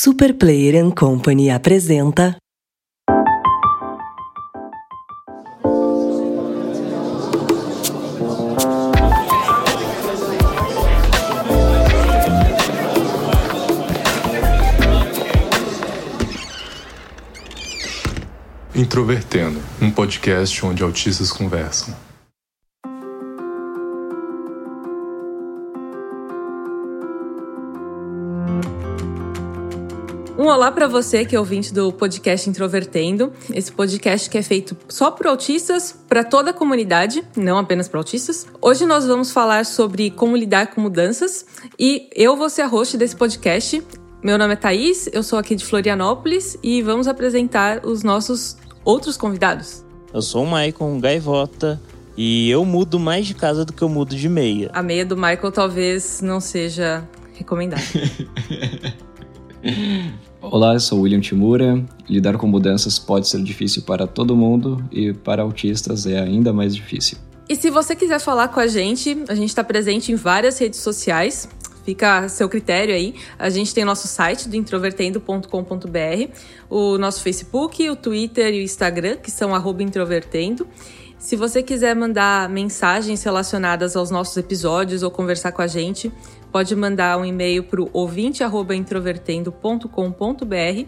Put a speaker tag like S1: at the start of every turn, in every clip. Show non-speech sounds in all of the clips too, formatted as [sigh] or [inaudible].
S1: Super Player Company apresenta.
S2: Introvertendo, um podcast onde autistas conversam.
S3: Você que é ouvinte do podcast Introvertendo. Esse podcast que é feito só por autistas, para toda a comunidade, não apenas para autistas. Hoje nós vamos falar sobre como lidar com mudanças e eu vou ser a host desse podcast. Meu nome é Thaís, eu sou aqui de Florianópolis e vamos apresentar os nossos outros convidados.
S4: Eu sou o Maicon Gaivota e eu mudo mais de casa do que eu mudo de meia.
S3: A meia do Michael talvez não seja recomendada. [laughs]
S5: Olá, eu sou William Timura. Lidar com mudanças pode ser difícil para todo mundo e para autistas é ainda mais difícil.
S3: E se você quiser falar com a gente, a gente está presente em várias redes sociais. Fica a seu critério aí. A gente tem nosso site do introvertendo.com.br, o nosso Facebook, o Twitter e o Instagram, que são introvertendo. Se você quiser mandar mensagens relacionadas aos nossos episódios ou conversar com a gente, pode mandar um e-mail para o ouvinte@introvertendo.com.br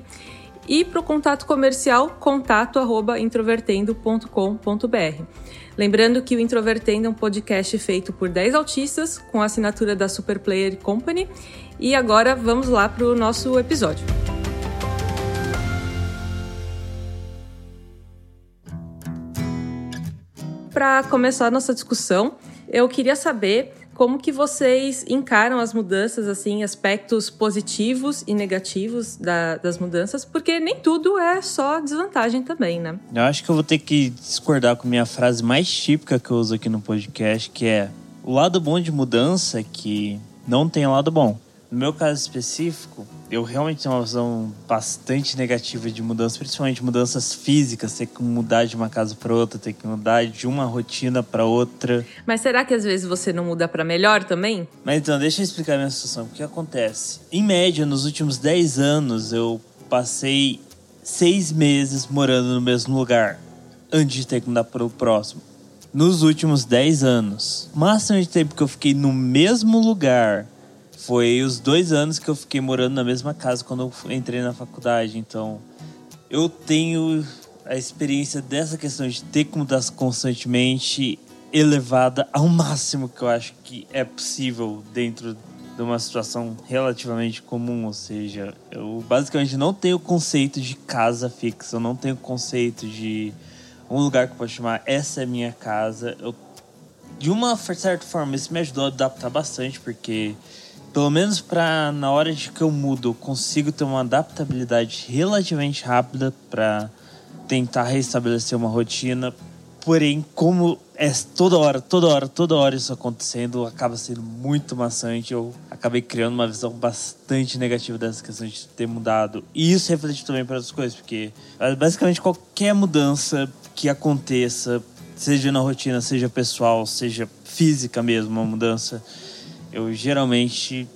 S3: e para o contato comercial contato@introvertendo.com.br. Lembrando que o Introvertendo é um podcast feito por 10 autistas com a assinatura da Super Player Company. E agora vamos lá para o nosso episódio. Para começar a nossa discussão, eu queria saber como que vocês encaram as mudanças, assim, aspectos positivos e negativos da, das mudanças, porque nem tudo é só desvantagem também, né?
S4: Eu acho que eu vou ter que discordar com minha frase mais típica que eu uso aqui no podcast, que é o lado bom de mudança é que não tem lado bom. No meu caso específico, eu realmente tenho uma visão bastante negativa de mudanças, principalmente mudanças físicas, ter que mudar de uma casa para outra, ter que mudar de uma rotina para outra.
S3: Mas será que às vezes você não muda para melhor também?
S4: Mas então, deixa eu explicar a minha situação. O que acontece? Em média, nos últimos 10 anos, eu passei seis meses morando no mesmo lugar, antes de ter que mudar para o próximo. Nos últimos 10 anos. O máximo de tempo que eu fiquei no mesmo lugar foi os dois anos que eu fiquei morando na mesma casa quando eu entrei na faculdade. Então, eu tenho a experiência dessa questão de ter que mudar constantemente elevada ao máximo que eu acho que é possível dentro de uma situação relativamente comum, ou seja, eu basicamente não tenho conceito de casa fixa, eu não tenho conceito de um lugar que eu posso chamar essa é minha casa. Eu, de uma certa forma, isso me ajudou a adaptar bastante, porque pelo menos para na hora de que eu mudo, eu consigo ter uma adaptabilidade relativamente rápida para tentar restabelecer uma rotina. Porém, como é toda hora, toda hora, toda hora isso acontecendo, acaba sendo muito maçante. Eu acabei criando uma visão bastante negativa dessa questão de ter mudado. E isso reflete também para outras coisas, porque é, basicamente qualquer mudança que aconteça, seja na rotina, seja pessoal, seja física mesmo, uma mudança, eu geralmente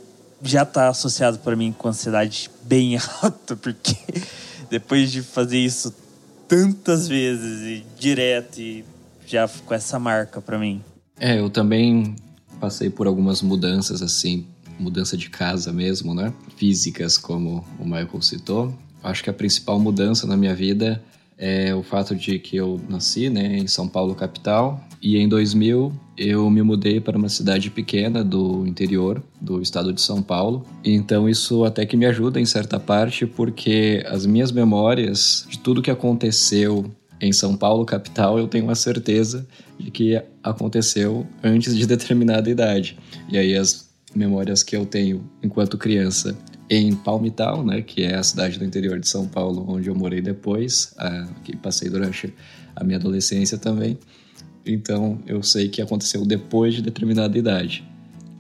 S4: já tá associado para mim com ansiedade bem [laughs] alta, porque depois de fazer isso tantas vezes e direto e já ficou essa marca para mim.
S5: É, eu também passei por algumas mudanças assim, mudança de casa mesmo, né? Físicas, como o Michael citou. Acho que a principal mudança na minha vida é o fato de que eu nasci né, em São Paulo, capital, e em 2000 eu me mudei para uma cidade pequena do interior do estado de São Paulo. Então isso até que me ajuda em certa parte, porque as minhas memórias de tudo que aconteceu em São Paulo, capital, eu tenho uma certeza de que aconteceu antes de [laughs] determinada idade. E aí as memórias que eu tenho enquanto criança em Palmital, né, que é a cidade do interior de São Paulo, onde eu morei depois, a, que passei durante a minha adolescência também. Então eu sei que aconteceu depois de determinada idade.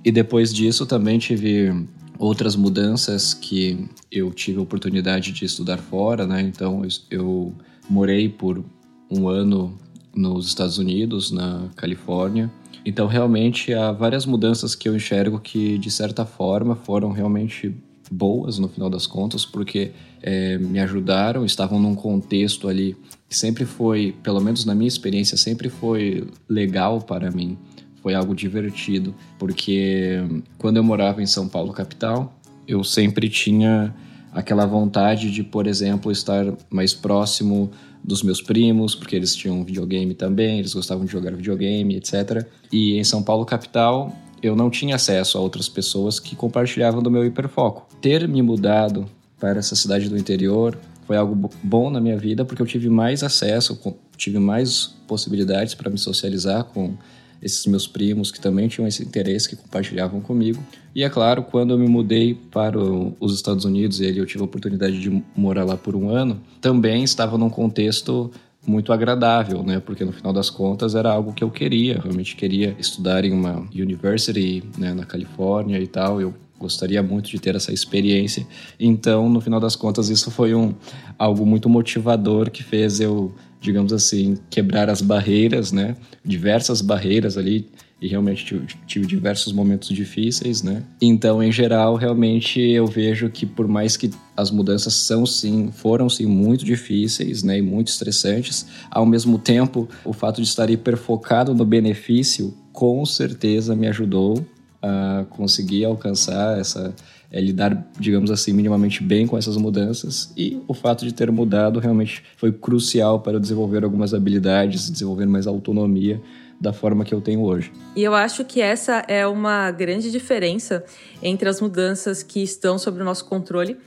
S5: E depois disso também tive outras mudanças que eu tive a oportunidade de estudar fora, né? Então eu, morei por um ano nos Estados Unidos, na Califórnia. Então realmente há várias mudanças que eu enxergo que de certa forma foram realmente boas no final das contas, porque é, me ajudaram, estavam num contexto ali que sempre foi, pelo menos na minha experiência, sempre foi legal para mim. Foi algo divertido, porque quando eu morava em São Paulo, capital, eu sempre tinha aquela vontade de, por exemplo, estar mais próximo dos meus primos, porque eles tinham videogame também, eles gostavam de jogar videogame, etc. E em São Paulo, capital, eu não tinha acesso a outras pessoas que compartilhavam do meu hiperfoco. Ter me mudado para essa cidade do interior foi algo bom na minha vida porque eu tive mais acesso, tive mais possibilidades para me socializar com esses meus primos que também tinham esse interesse, que compartilhavam comigo. E é claro, quando eu me mudei para os Estados Unidos e eu tive a oportunidade de morar lá por um ano, também estava num contexto muito agradável, né? Porque no final das contas era algo que eu queria, realmente queria estudar em uma university né, na Califórnia e tal. Eu gostaria muito de ter essa experiência. Então, no final das contas, isso foi um algo muito motivador que fez eu, digamos assim, quebrar as barreiras, né? Diversas barreiras ali e realmente tive, tive, diversos momentos difíceis, né? Então, em geral, realmente eu vejo que por mais que as mudanças são sim, foram sim muito difíceis, né, e muito estressantes, ao mesmo tempo, o fato de estar hiperfocado no benefício com certeza me ajudou a conseguir alcançar essa é, lidar, digamos assim, minimamente bem com essas mudanças e o fato de ter mudado realmente foi crucial para eu desenvolver algumas habilidades, desenvolver mais autonomia da forma que eu tenho hoje.
S3: E eu acho que essa é uma grande diferença entre as mudanças que estão sob o nosso controle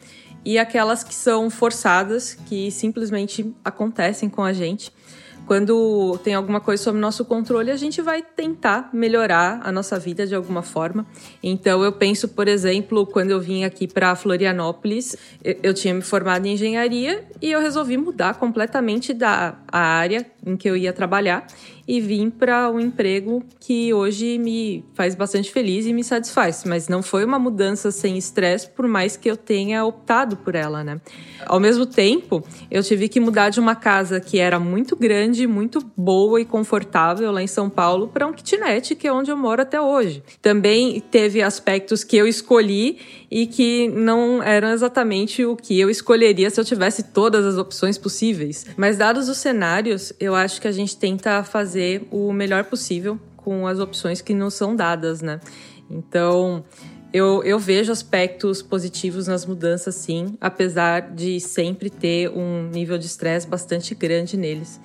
S3: e aquelas que são forçadas, que simplesmente acontecem com a gente quando tem alguma coisa sob nosso controle, a gente vai tentar melhorar a nossa vida de alguma forma. Então, eu penso, por exemplo, quando eu vim aqui para Florianópolis, eu tinha me formado em engenharia e eu resolvi mudar completamente da área em que eu ia trabalhar e vim para um emprego que hoje me faz bastante feliz e me satisfaz. Mas não foi uma mudança sem estresse, por mais que eu tenha optado por ela, né? Ao mesmo tempo, eu tive que mudar de uma casa que era muito grande, muito boa e confortável lá em São Paulo para um kitnet, que é onde eu moro até hoje. Também teve aspectos que eu escolhi e que não eram exatamente o que eu escolheria se eu tivesse todas as opções possíveis. Mas dados os cenários, eu acho que a gente tenta fazer o melhor possível com as opções que não são dadas, né? Então, eu, eu vejo aspectos positivos nas mudanças, sim, apesar de sempre ter um nível de estresse bastante grande neles.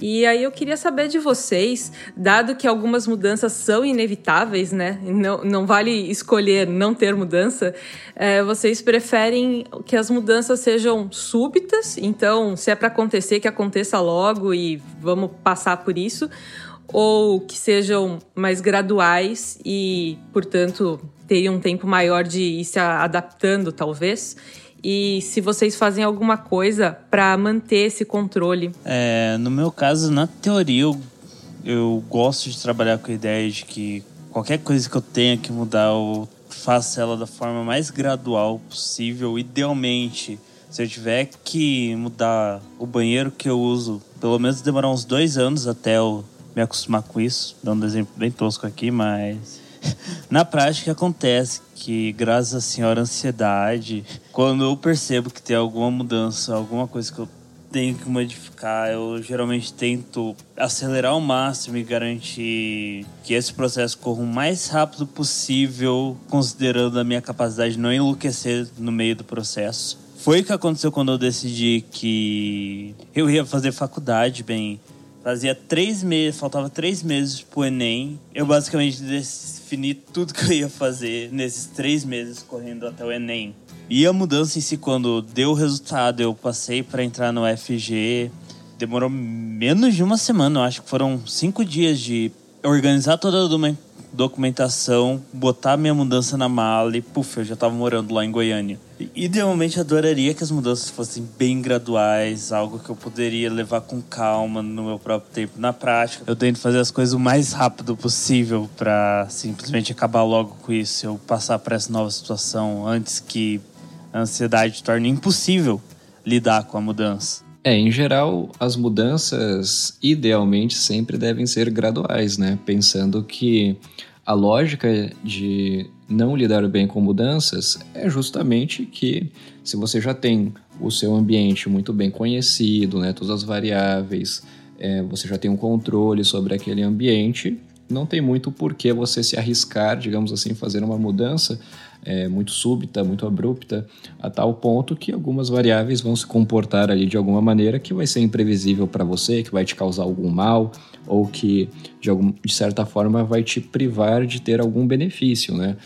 S3: E aí eu queria saber de vocês, dado que algumas mudanças são inevitáveis, né? Não, não vale escolher não ter mudança. É, vocês preferem que as mudanças sejam súbitas? Então, se é para acontecer, que aconteça logo e vamos passar por isso? Ou que sejam mais graduais e, portanto, teriam um tempo maior de ir se adaptando, talvez? E se vocês fazem alguma coisa para manter esse controle.
S4: É, no meu caso, na teoria, eu, eu gosto de trabalhar com a ideia de que qualquer coisa que eu tenha que mudar, eu faço ela da forma mais gradual possível. Idealmente, se eu tiver que mudar o banheiro que eu uso, pelo menos demorar uns dois anos até eu me acostumar com isso. Dando um exemplo bem tosco aqui, mas na prática acontece que, graças à senhora ansiedade, quando eu percebo que tem alguma mudança, alguma coisa que eu tenho que modificar, eu geralmente tento acelerar ao máximo e garantir que esse processo corra o mais rápido possível, considerando a minha capacidade de não enlouquecer no meio do processo. Foi o que aconteceu quando eu decidi que eu ia fazer faculdade, bem. Fazia três meses, faltava três meses pro Enem. Eu basicamente defini tudo que eu ia fazer nesses três meses correndo até o Enem. E a mudança em si, quando deu o resultado, eu passei para entrar no FG. Demorou menos de uma semana, eu acho que foram cinco dias de organizar toda a documentação, botar minha mudança na mala e, puf, eu já tava morando lá em Goiânia. Idealmente adoraria que as mudanças fossem bem graduais, algo que eu poderia levar com calma no meu próprio tempo. Na prática, eu tento fazer as coisas o mais rápido possível para simplesmente acabar logo com isso, eu passar para essa nova situação antes que a ansiedade torne impossível lidar com a mudança.
S5: É, em geral, as mudanças idealmente sempre devem ser graduais, né? Pensando que A lógica de não lidar bem com mudanças é justamente que se você já tem o seu ambiente muito bem conhecido, né, todas as variáveis, é, você já tem um controle sobre aquele ambiente, não tem muito por que você se arriscar, digamos assim, fazer uma mudança é, muito súbita, muito abrupta, a tal ponto que algumas variáveis vão se comportar ali de alguma maneira que vai ser imprevisível para você, que vai te causar algum mal ou que de, algum, de certa forma vai te privar de ter algum benefício, né?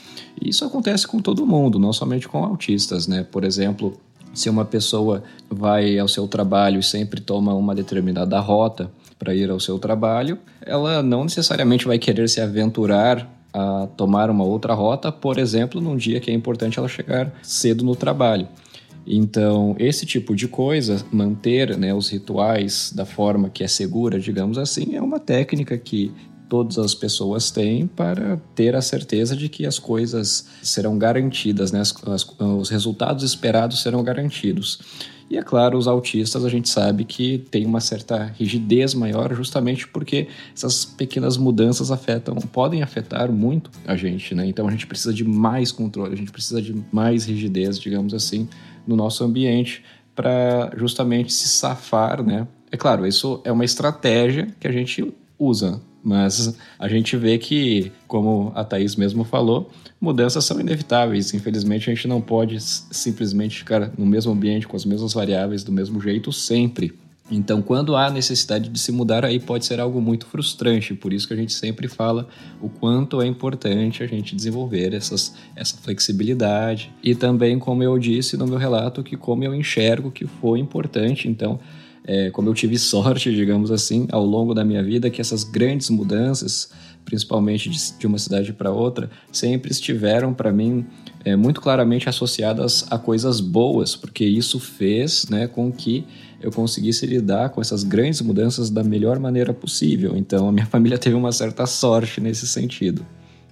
S5: E isso acontece com todo mundo, não somente com autistas, né? Por exemplo, se uma pessoa vai ao seu trabalho e sempre toma uma determinada rota para ir ao seu trabalho, ela não necessariamente vai querer se aventurar a tomar uma outra rota, por exemplo, num dia que é importante ela chegar cedo no trabalho. Então, esse tipo de coisa, manter né, os rituais da forma que é segura, digamos assim, é uma técnica que todas as pessoas têm para ter a certeza de que as coisas serão garantidas, né? As, as, os resultados esperados serão garantidos. E é claro, os autistas a gente sabe que tem uma certa rigidez maior, justamente porque essas pequenas mudanças afetam, podem afetar muito a gente, né? Então a gente precisa de mais controle, a gente precisa de mais rigidez, digamos assim, no nosso ambiente para justamente se safar, né? É claro, isso é uma estratégia que a gente usa, mas a gente vê que, como a Thaís mesmo falou, mudanças são inevitáveis. Infelizmente, a gente não pode simplesmente ficar no mesmo ambiente, com as mesmas variáveis, do mesmo jeito sempre. Então, quando há necessidade de se mudar, aí pode ser algo muito frustrante. Por isso que a gente sempre fala o quanto é importante a gente desenvolver essas, essa flexibilidade. E também, como eu disse no meu relato, que como eu enxergo que foi importante. Então, é, como eu tive sorte, digamos assim, ao longo da minha vida, que essas grandes mudanças, principalmente de, de uma cidade para outra, sempre estiveram para mim é, muito claramente associadas a coisas boas, porque isso fez né, com que eu conseguisse lidar com essas grandes mudanças da melhor maneira possível. Então, a minha [laughs] família teve uma certa sorte nesse sentido.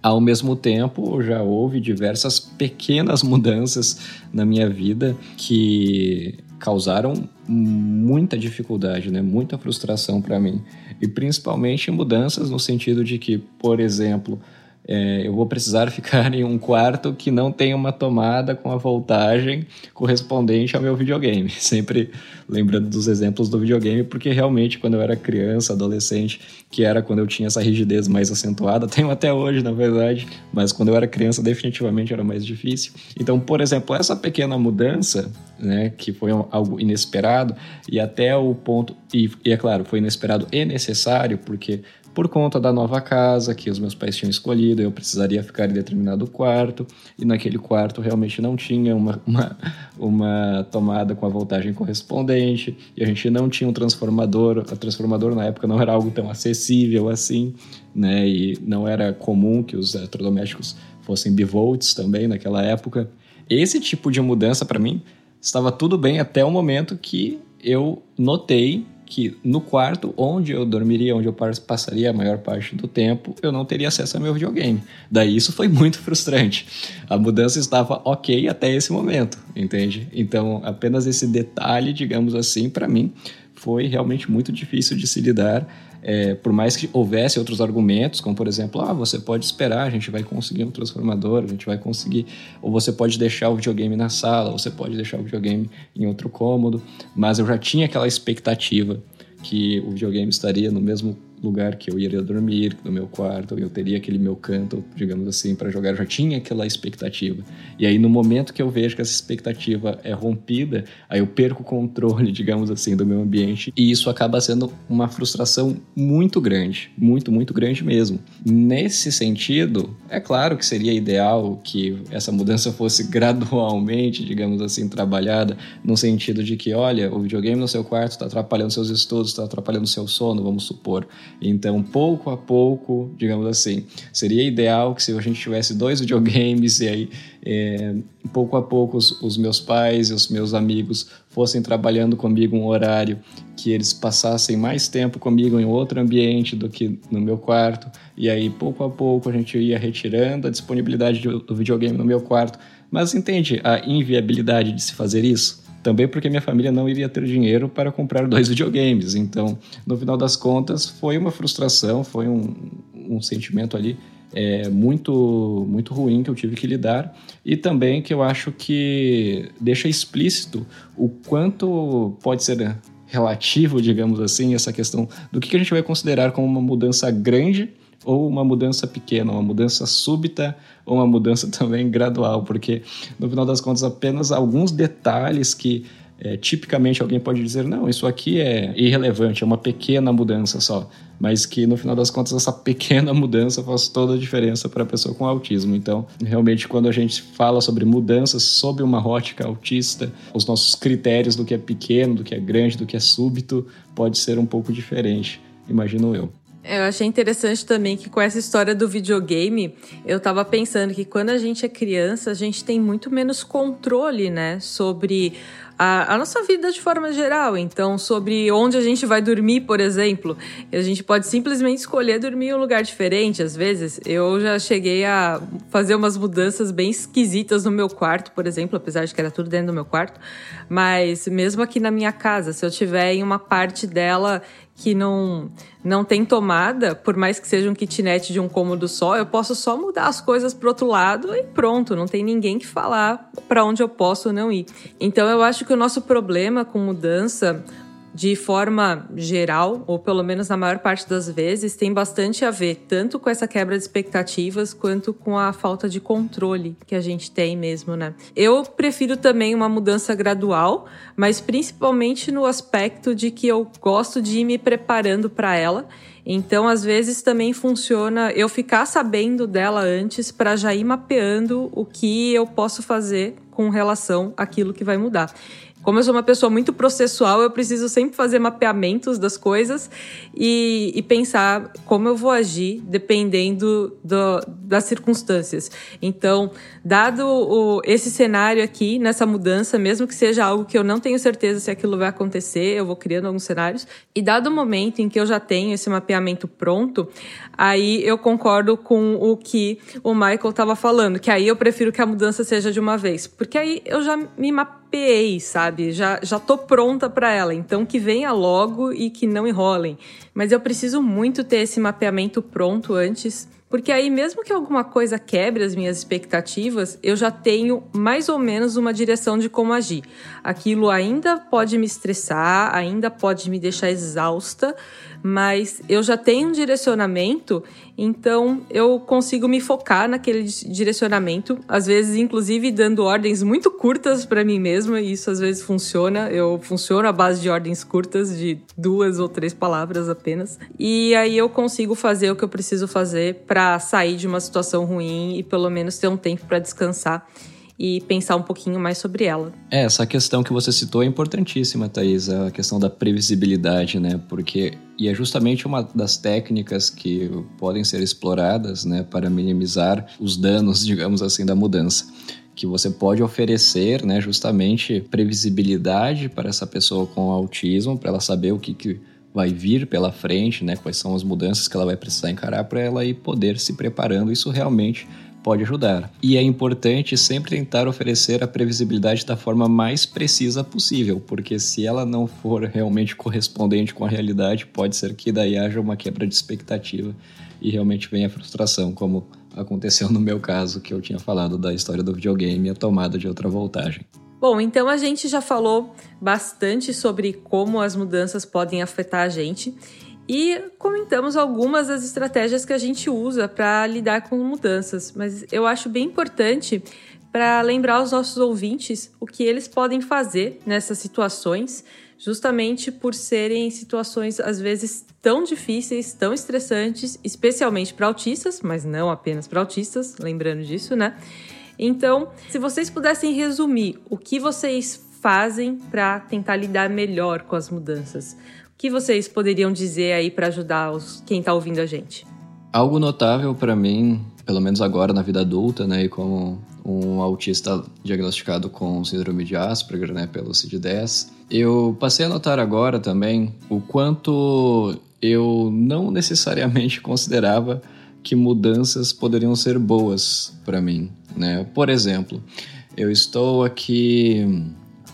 S5: Ao mesmo tempo, já houve diversas pequenas mudanças na minha vida que causaram muita dificuldade, né? muita frustração para mim. E principalmente mudanças no sentido de que, por exemplo, é, eu vou precisar [laughs] ficar em um quarto que não tem uma tomada com a voltagem correspondente ao meu videogame. [laughs] Sempre lembrando dos exemplos do videogame, porque realmente quando eu era criança, adolescente, que era quando eu tinha essa rigidez mais acentuada, [laughs] tenho até hoje, na verdade, mas quando eu era criança definitivamente era mais difícil. Então, por exemplo, essa pequena mudança, né, que foi algo inesperado e até o ponto e, e é claro, foi inesperado e necessário, porque por conta da nova casa que os meus pais tinham escolhido, eu precisaria ficar em determinado quarto, e naquele quarto realmente não tinha uma, [laughs] uma, uma tomada com a voltagem correspondente, e a gente não tinha um transformador, o transformador na época não era algo tão acessível assim, né, e não era comum que os eletrodomésticos fossem bivolts também naquela época. Esse tipo de mudança para mim estava tudo bem até o momento que eu notei que no quarto onde eu dormiria, onde eu passaria a maior parte do tempo, eu não teria acesso ao meu videogame. Daí isso foi [laughs] muito frustrante. A mudança estava ok até esse momento, entende? Então, apenas esse detalhe, digamos assim, para mim, foi realmente muito difícil de se lidar é, por mais que houvesse outros argumentos, como por exemplo, ah, você pode esperar, a gente vai conseguir um transformador, a gente vai conseguir, ou você pode deixar o videogame na sala, ou você pode deixar o videogame em outro cômodo, mas eu já tinha aquela expectativa que o videogame estaria no mesmo lugar que eu iria dormir, no meu quarto, eu teria aquele meu canto, digamos assim, para jogar. Eu já tinha aquela expectativa. E aí, no momento que eu vejo que essa expectativa é rompida, aí eu perco o controle, [laughs] digamos assim, do meu ambiente. E isso acaba sendo uma frustração muito grande. Muito, muito grande mesmo. Nesse sentido, é claro que seria ideal que essa mudança [laughs] fosse gradualmente, digamos assim, trabalhada, no sentido de que, olha, o videogame no seu quarto está atrapalhando seus estudos, está atrapalhando seu sono, vamos supor. Então, pouco a pouco, digamos assim, seria ideal que se a gente tivesse dois videogames e aí, é, pouco a pouco, os, os meus pais e os meus amigos fossem trabalhando comigo um horário que eles passassem mais tempo comigo em outro ambiente do que no meu quarto. E aí, pouco a pouco, a gente ia retirando a disponibilidade do videogame no meu quarto. Mas entende a inviabilidade de se fazer isso? Também porque minha família não iria ter dinheiro para comprar dois [laughs] videogames. Então, no final das contas, foi uma frustração, foi um, um sentimento ali é, muito, muito ruim que eu tive que lidar e também que eu acho que deixa explícito o quanto pode ser relativo, digamos assim, essa questão do que a gente vai considerar como uma mudança grande ou uma mudança pequena, uma mudança súbita ou uma mudança [laughs] também gradual, porque no final das contas apenas alguns detalhes que é, tipicamente alguém pode dizer, não, isso aqui é irrelevante, é uma pequena mudança só, mas que no final das contas essa pequena [laughs] mudança faz toda a diferença para a pessoa com autismo. Então, realmente, quando a gente fala sobre mudanças sob uma ótica autista, os nossos critérios do que é pequeno, do que é grande, do que é súbito, pode ser um pouco diferente, imagino eu.
S3: Eu achei interessante também que com essa história do videogame, eu tava pensando que quando a gente é criança, a gente tem muito menos controle, né, sobre a, a, nossa vida de forma geral. Então, sobre onde a gente vai dormir, por exemplo, a gente pode simplesmente escolher dormir em um lugar diferente. Às vezes, eu já cheguei a fazer umas mudanças bem esquisitas no meu quarto, por exemplo, apesar de que era tudo dentro do meu quarto. Mas mesmo aqui na minha casa, se eu tiver em uma parte dela que não não tem tomada, por mais que seja um kitnet de um cômodo só, eu posso só mudar as coisas pro outro lado e pronto, não tem ninguém que falar para onde eu posso ou não ir. Então eu acho que o nosso problema com mudança de forma geral, ou pelo menos na maior parte das vezes, tem bastante a ver tanto com essa quebra de expectativas quanto com a falta de controle que a gente tem mesmo, né? Eu prefiro também uma mudança gradual, mas principalmente no aspecto de que eu gosto de ir me preparando para ela. Então, às vezes também funciona eu ficar sabendo dela antes para já ir mapeando o que eu posso fazer com relação àquilo que vai mudar. Como eu sou uma pessoa muito processual, eu preciso sempre fazer mapeamentos das coisas e, e pensar como eu vou agir dependendo do, das circunstâncias. Então, dado o, esse cenário aqui, nessa mudança, mesmo que seja algo que eu não tenho certeza se aquilo vai acontecer, eu vou criando alguns cenários. E dado o momento em que eu já tenho esse mapeamento pronto, aí eu concordo com o que o Michael estava falando, que aí eu prefiro que a mudança seja de uma vez. Porque aí eu já me mapeei mapeei, sabe? Já, já tô pronta para ela. Então que venha logo e que não enrolem. Mas eu preciso muito ter esse mapeamento pronto antes, porque aí mesmo que alguma coisa quebre as minhas expectativas, eu já tenho mais ou menos uma direção de como agir. Aquilo ainda pode me estressar, ainda pode me deixar exausta, mas eu já tenho um direcionamento, então eu consigo me focar naquele direcionamento, às vezes inclusive dando ordens muito curtas para mim mesma, e isso às vezes funciona. Eu funciono à base de ordens curtas de duas ou três palavras apenas, e aí eu consigo fazer o que eu preciso fazer para sair de uma situação ruim e pelo menos ter um tempo para descansar e pensar um pouquinho mais sobre ela.
S5: É, essa questão que você citou é importantíssima, Thaís, a questão da previsibilidade, né? Porque e é justamente uma das técnicas que podem ser exploradas, né, para minimizar os danos, [laughs] digamos assim, da mudança que você pode oferecer, né, justamente previsibilidade para essa pessoa com autismo, para ela saber o que, que vai vir pela frente, né, quais são as mudanças que ela vai precisar encarar para ela ir poder se preparando. Isso realmente pode ajudar. E é importante sempre tentar oferecer a previsibilidade da forma mais precisa possível, porque se ela não for realmente correspondente com a realidade, pode ser que daí haja uma quebra de expectativa e realmente venha a frustração, como aconteceu no meu caso, que eu tinha falado da história do videogame e a tomada de outra voltagem.
S3: Bom, então a gente já falou bastante sobre como as mudanças podem afetar a gente e comentamos algumas das estratégias que a gente usa para lidar com mudanças, mas eu acho bem importante para lembrar aos nossos ouvintes o que eles podem fazer nessas situações, justamente por serem situações às vezes tão difíceis, tão estressantes, especialmente para autistas, mas não apenas para autistas, lembrando disso, né? Então, se vocês pudessem resumir o que vocês fazem para tentar lidar melhor com as mudanças, que vocês poderiam dizer aí para ajudar os, quem está ouvindo a gente?
S5: Algo notável para mim, pelo menos agora na vida adulta, né, e como um autista diagnosticado com síndrome de Asperger, né, pelo CID-10, eu passei a notar agora também o quanto eu não necessariamente [laughs] considerava que mudanças poderiam ser boas para mim, né? Por exemplo, eu estou aqui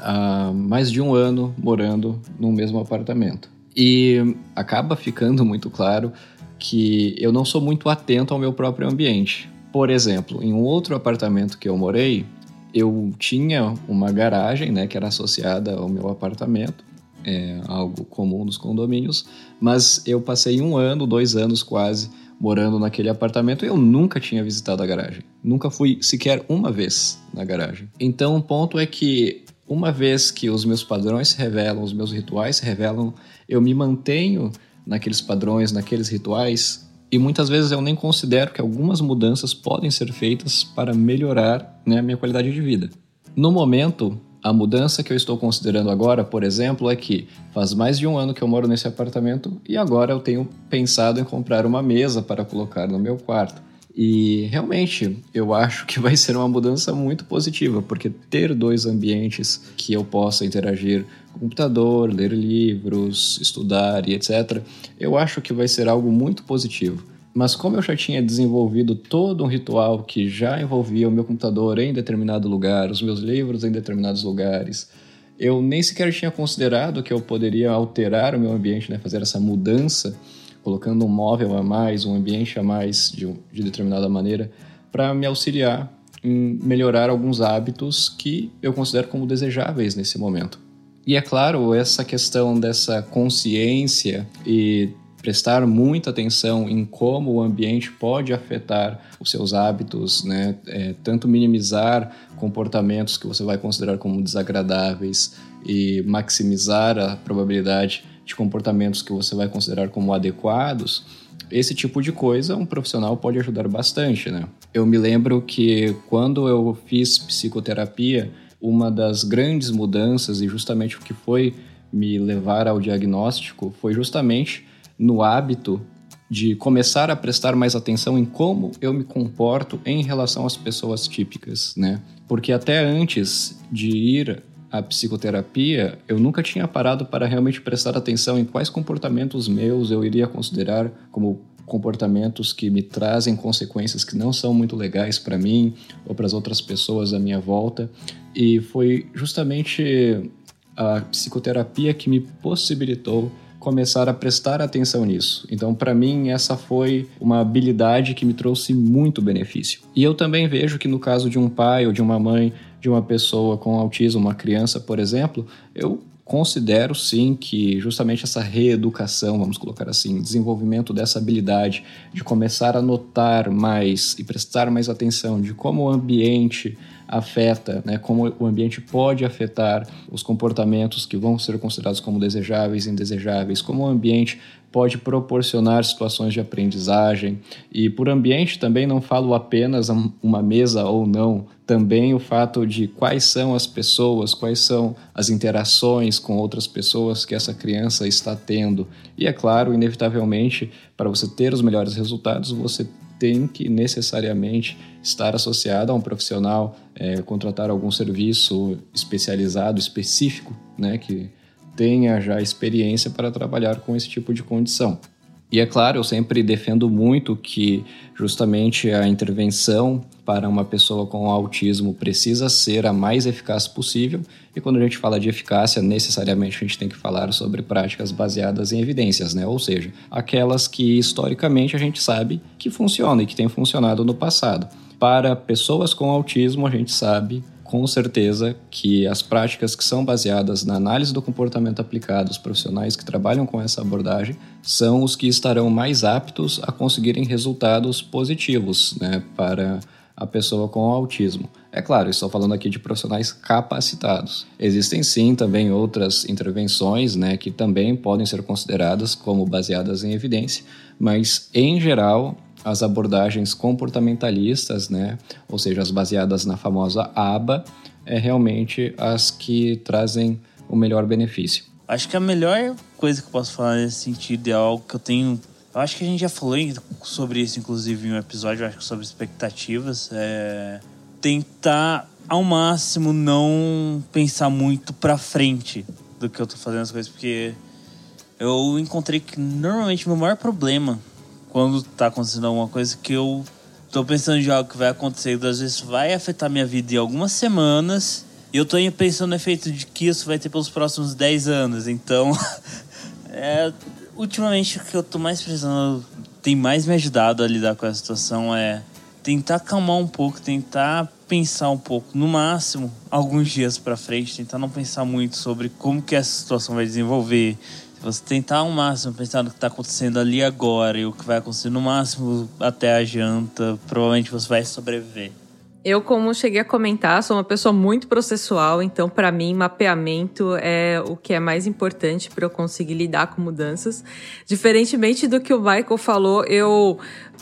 S5: há mais de um ano morando no mesmo apartamento. E acaba ficando muito claro que eu não sou muito atento ao meu próprio ambiente. Por exemplo, em um outro apartamento que eu morei, eu tinha uma garagem, né, que era associada ao meu apartamento, é algo comum nos condomínios, mas eu passei um ano, dois anos quase, morando naquele apartamento e eu nunca tinha visitado a garagem. Nunca fui sequer uma vez na garagem. Então, o ponto é que, uma vez que os meus padrões se revelam, os meus rituais se revelam, eu me mantenho naqueles padrões, naqueles rituais, e muitas vezes eu nem considero que algumas mudanças podem ser feitas para melhorar né, a minha qualidade de vida. No momento, a mudança que eu estou considerando agora, por exemplo, é que faz mais de um ano que eu moro nesse apartamento e agora eu tenho pensado em comprar uma mesa para colocar no meu quarto. E realmente eu acho que vai ser uma mudança muito positiva, porque ter dois ambientes que eu possa interagir com o computador, ler livros, estudar e etc., eu acho que vai ser algo muito positivo. Mas como eu já tinha desenvolvido todo um ritual que já envolvia o meu computador em determinado lugar, os meus livros em determinados lugares, eu nem sequer tinha considerado que eu poderia alterar o meu ambiente, né, fazer essa mudança, colocando um móvel a mais, um ambiente a mais de, de determinada maneira, para me auxiliar em melhorar alguns hábitos que eu considero como desejáveis nesse momento. E é claro, essa questão dessa consciência e prestar muita atenção em como o ambiente pode afetar os seus hábitos, né? É, tanto minimizar comportamentos que você vai considerar como desagradáveis e maximizar a probabilidade de comportamentos que você vai considerar como adequados. Esse tipo de coisa um profissional pode ajudar bastante, né? Eu me lembro que quando eu fiz psicoterapia, uma das grandes mudanças e justamente o que foi me levar ao diagnóstico foi justamente no hábito de começar a prestar mais atenção em como eu me comporto em relação às pessoas típicas, né? Porque até antes de ir à psicoterapia, eu nunca tinha parado para realmente prestar atenção em quais comportamentos meus eu iria considerar como comportamentos que me trazem consequências que não são muito legais para mim ou para as outras pessoas à minha volta. E foi justamente a psicoterapia que me possibilitou começar a prestar atenção nisso. Então, para mim, essa foi uma habilidade que me trouxe muito benefício. E eu também vejo que no caso de um pai ou de uma mãe de uma pessoa com autismo, uma criança, por exemplo, eu considero sim que justamente essa reeducação, vamos colocar assim, desenvolvimento dessa habilidade de começar a notar mais e prestar mais atenção de como o ambiente afeta, né, como o ambiente pode afetar os comportamentos que vão ser considerados como desejáveis e indesejáveis, como o ambiente pode proporcionar situações de aprendizagem. E por ambiente também não falo apenas uma mesa ou não, também o fato de quais são as pessoas, quais são as interações com outras pessoas que essa criança está tendo. E é claro, inevitavelmente, para você ter os melhores resultados, você tem que necessariamente estar associado a um profissional, é, contratar algum serviço especializado, específico, né, que tenha já experiência para trabalhar com esse tipo de condição. E é claro, eu sempre defendo muito que justamente a intervenção para uma pessoa com autismo precisa ser a mais eficaz possível. E quando a gente fala de eficácia, necessariamente a gente tem que falar sobre práticas baseadas em evidências, né? Ou seja, aquelas que historicamente a gente sabe que funcionam e que têm funcionado no passado. Para pessoas com autismo, a gente sabe com certeza que as práticas que são baseadas na análise do comportamento aplicado, os profissionais que trabalham com essa abordagem, são os que estarão mais aptos a conseguirem resultados positivos né, para a pessoa com autismo. É claro, estou falando aqui de profissionais capacitados. Existem sim também outras intervenções né, que também podem ser consideradas como baseadas em evidência, mas em geral as abordagens comportamentalistas, né, ou seja, as baseadas na famosa ABA, é realmente as que trazem o melhor benefício.
S4: Acho que a melhor coisa que eu posso falar nesse sentido é algo que eu tenho. Eu acho que a gente já falou sobre isso, inclusive, em um episódio, acho que sobre expectativas. É tentar, ao máximo, não pensar muito pra frente do que eu tô fazendo as coisas, porque eu encontrei que normalmente o meu maior problema quando tá acontecendo alguma coisa que eu tô pensando em algo que vai acontecer e às vezes vai afetar minha vida em algumas semanas. E eu tô pensando no efeito de que isso vai ter pelos próximos 10 anos. Então, [laughs] é, ultimamente o que eu tô mais precisando tem mais me ajudado a lidar com essa situação é tentar acalmar um pouco, tentar pensar um pouco, no máximo, alguns dias para frente, tentar não pensar muito sobre como que essa situação vai desenvolver. Você tentar ao máximo pensar no que está acontecendo ali agora e o que vai acontecer no máximo até a janta, provavelmente você vai sobreviver.
S3: Eu, como cheguei a comentar, sou uma pessoa muito processual, então para mim mapeamento é o que é mais importante para eu conseguir lidar com mudanças. Diferentemente do que o Michael falou, eu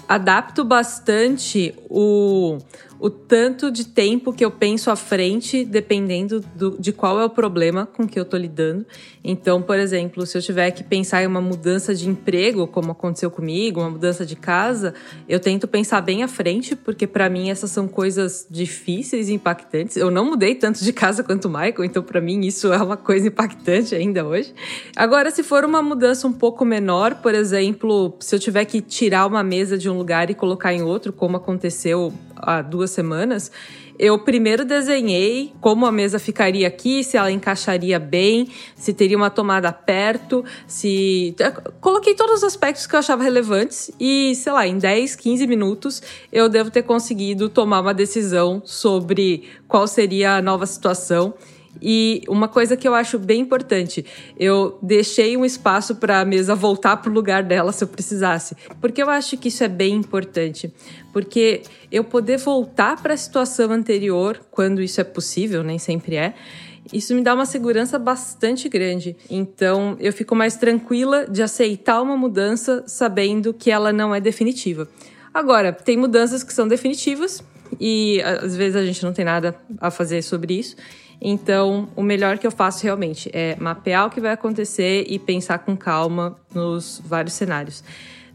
S3: adapto bastante o o tanto de tempo que eu penso à frente, dependendo do, de qual é o problema com que eu estou lidando. Então, por exemplo, se eu tiver que pensar em uma mudança de emprego, como aconteceu comigo, uma mudança de casa, eu tento pensar bem à frente, porque para mim essas são coisas difíceis e impactantes. Eu não mudei tanto de casa quanto o Michael, então para mim isso é uma coisa impactante ainda hoje. Agora, se for uma mudança um pouco menor, por exemplo, se eu tiver que tirar uma mesa de um lugar e colocar em outro, como aconteceu há duas semanas, eu primeiro desenhei como a mesa ficaria aqui, se ela encaixaria bem, se teria uma tomada perto, se. Coloquei todos os aspectos que eu achava relevantes e, sei lá, em 10, 15 minutos eu devo ter conseguido tomar uma decisão sobre qual seria a nova situação e uma coisa que eu acho bem importante, eu deixei um espaço para a mesa voltar para o lugar dela se eu precisasse, porque eu acho que isso é bem importante, porque eu poder voltar para a situação anterior quando isso é possível, nem sempre é. Isso me dá uma segurança bastante grande. Então, eu fico mais tranquila de aceitar uma mudança sabendo que ela não é definitiva. Agora, tem mudanças que são definitivas e às vezes a gente não tem nada a fazer sobre isso. Então, o melhor que eu faço realmente é mapear o que vai acontecer e pensar com calma nos vários cenários.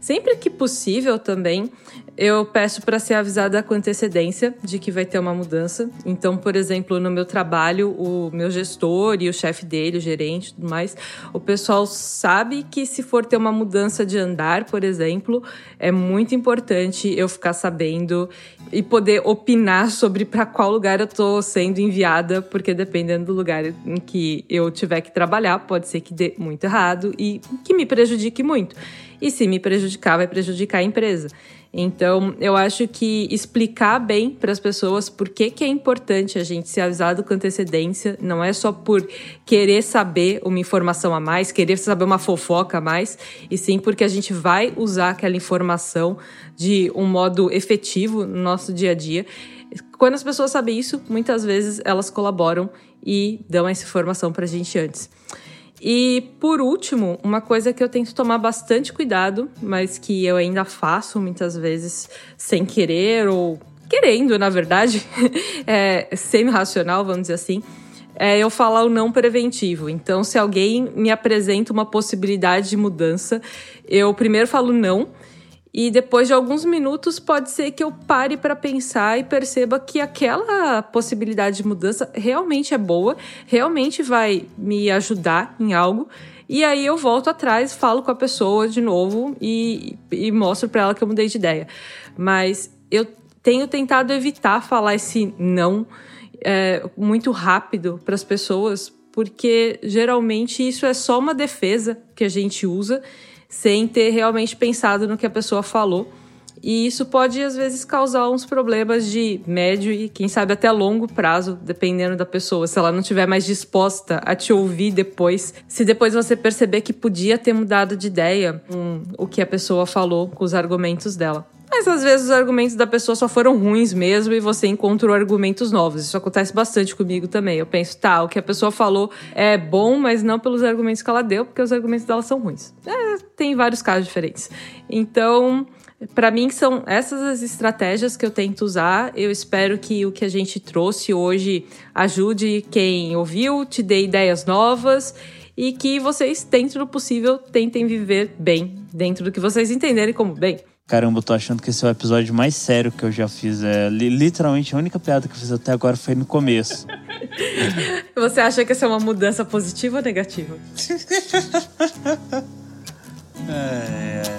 S3: Sempre que possível também, eu peço para ser avisada com antecedência de que vai ter uma mudança. Então, por exemplo, no meu trabalho, o meu gestor e o chefe dele, o gerente e tudo mais, o pessoal sabe que se for ter uma mudança de andar, por exemplo, é muito importante eu ficar sabendo e poder opinar sobre para qual lugar eu estou sendo enviada, porque dependendo do lugar em que eu tiver que trabalhar, pode ser que dê muito errado e que me prejudique muito. E se me prejudicar, vai prejudicar a empresa. Então, eu acho que explicar bem para as pessoas por que, que é importante a gente ser avisado com antecedência, não é só por querer saber uma informação a mais, querer saber uma fofoca a mais, e sim porque a gente vai usar aquela informação de um modo efetivo no nosso dia a dia. Quando as pessoas sabem isso, muitas vezes elas colaboram e dão essa informação para a gente antes. E por último, uma coisa que eu tento tomar bastante cuidado, mas que eu ainda faço muitas vezes sem querer ou querendo, na verdade, [laughs] é semi-racional, vamos dizer assim, é eu falar o não preventivo. Então, se alguém me apresenta uma possibilidade de mudança, eu primeiro falo não e depois de alguns minutos, pode ser que eu pare para pensar e perceba que aquela possibilidade de mudança realmente é boa, realmente vai me ajudar em algo. E aí eu volto atrás, falo com a pessoa de novo e, e mostro para ela que eu mudei de ideia. Mas eu tenho tentado evitar falar esse não é, muito rápido para as pessoas, porque geralmente isso é só uma defesa que a gente usa sem ter realmente pensado no que a pessoa falou. E isso pode, às vezes, causar uns problemas de médio e, quem sabe, até longo prazo, dependendo da pessoa. Se ela não estiver mais disposta a te ouvir depois, se depois você perceber que podia ter mudado de ideia com o que a pessoa falou, com os argumentos dela. Mas às vezes os argumentos da pessoa só foram ruins mesmo e você encontrou argumentos novos. Isso acontece bastante comigo também. Eu penso, tá, o que a pessoa falou é bom, mas não pelos argumentos que ela deu, porque os argumentos dela são ruins. É, tem vários casos diferentes. Então, para mim são essas as estratégias que eu tento usar. Eu espero que o que a gente trouxe hoje ajude quem ouviu, te dê ideias novas e que vocês, dentro do possível, tentem viver bem, dentro do que vocês entenderem como bem.
S4: Caramba, eu tô achando que esse é o episódio mais sério que eu já fiz. É, literalmente, a única piada que eu fiz até agora foi no começo. [laughs]
S3: Você acha que essa é uma mudança positiva ou negativa? [laughs]
S4: é.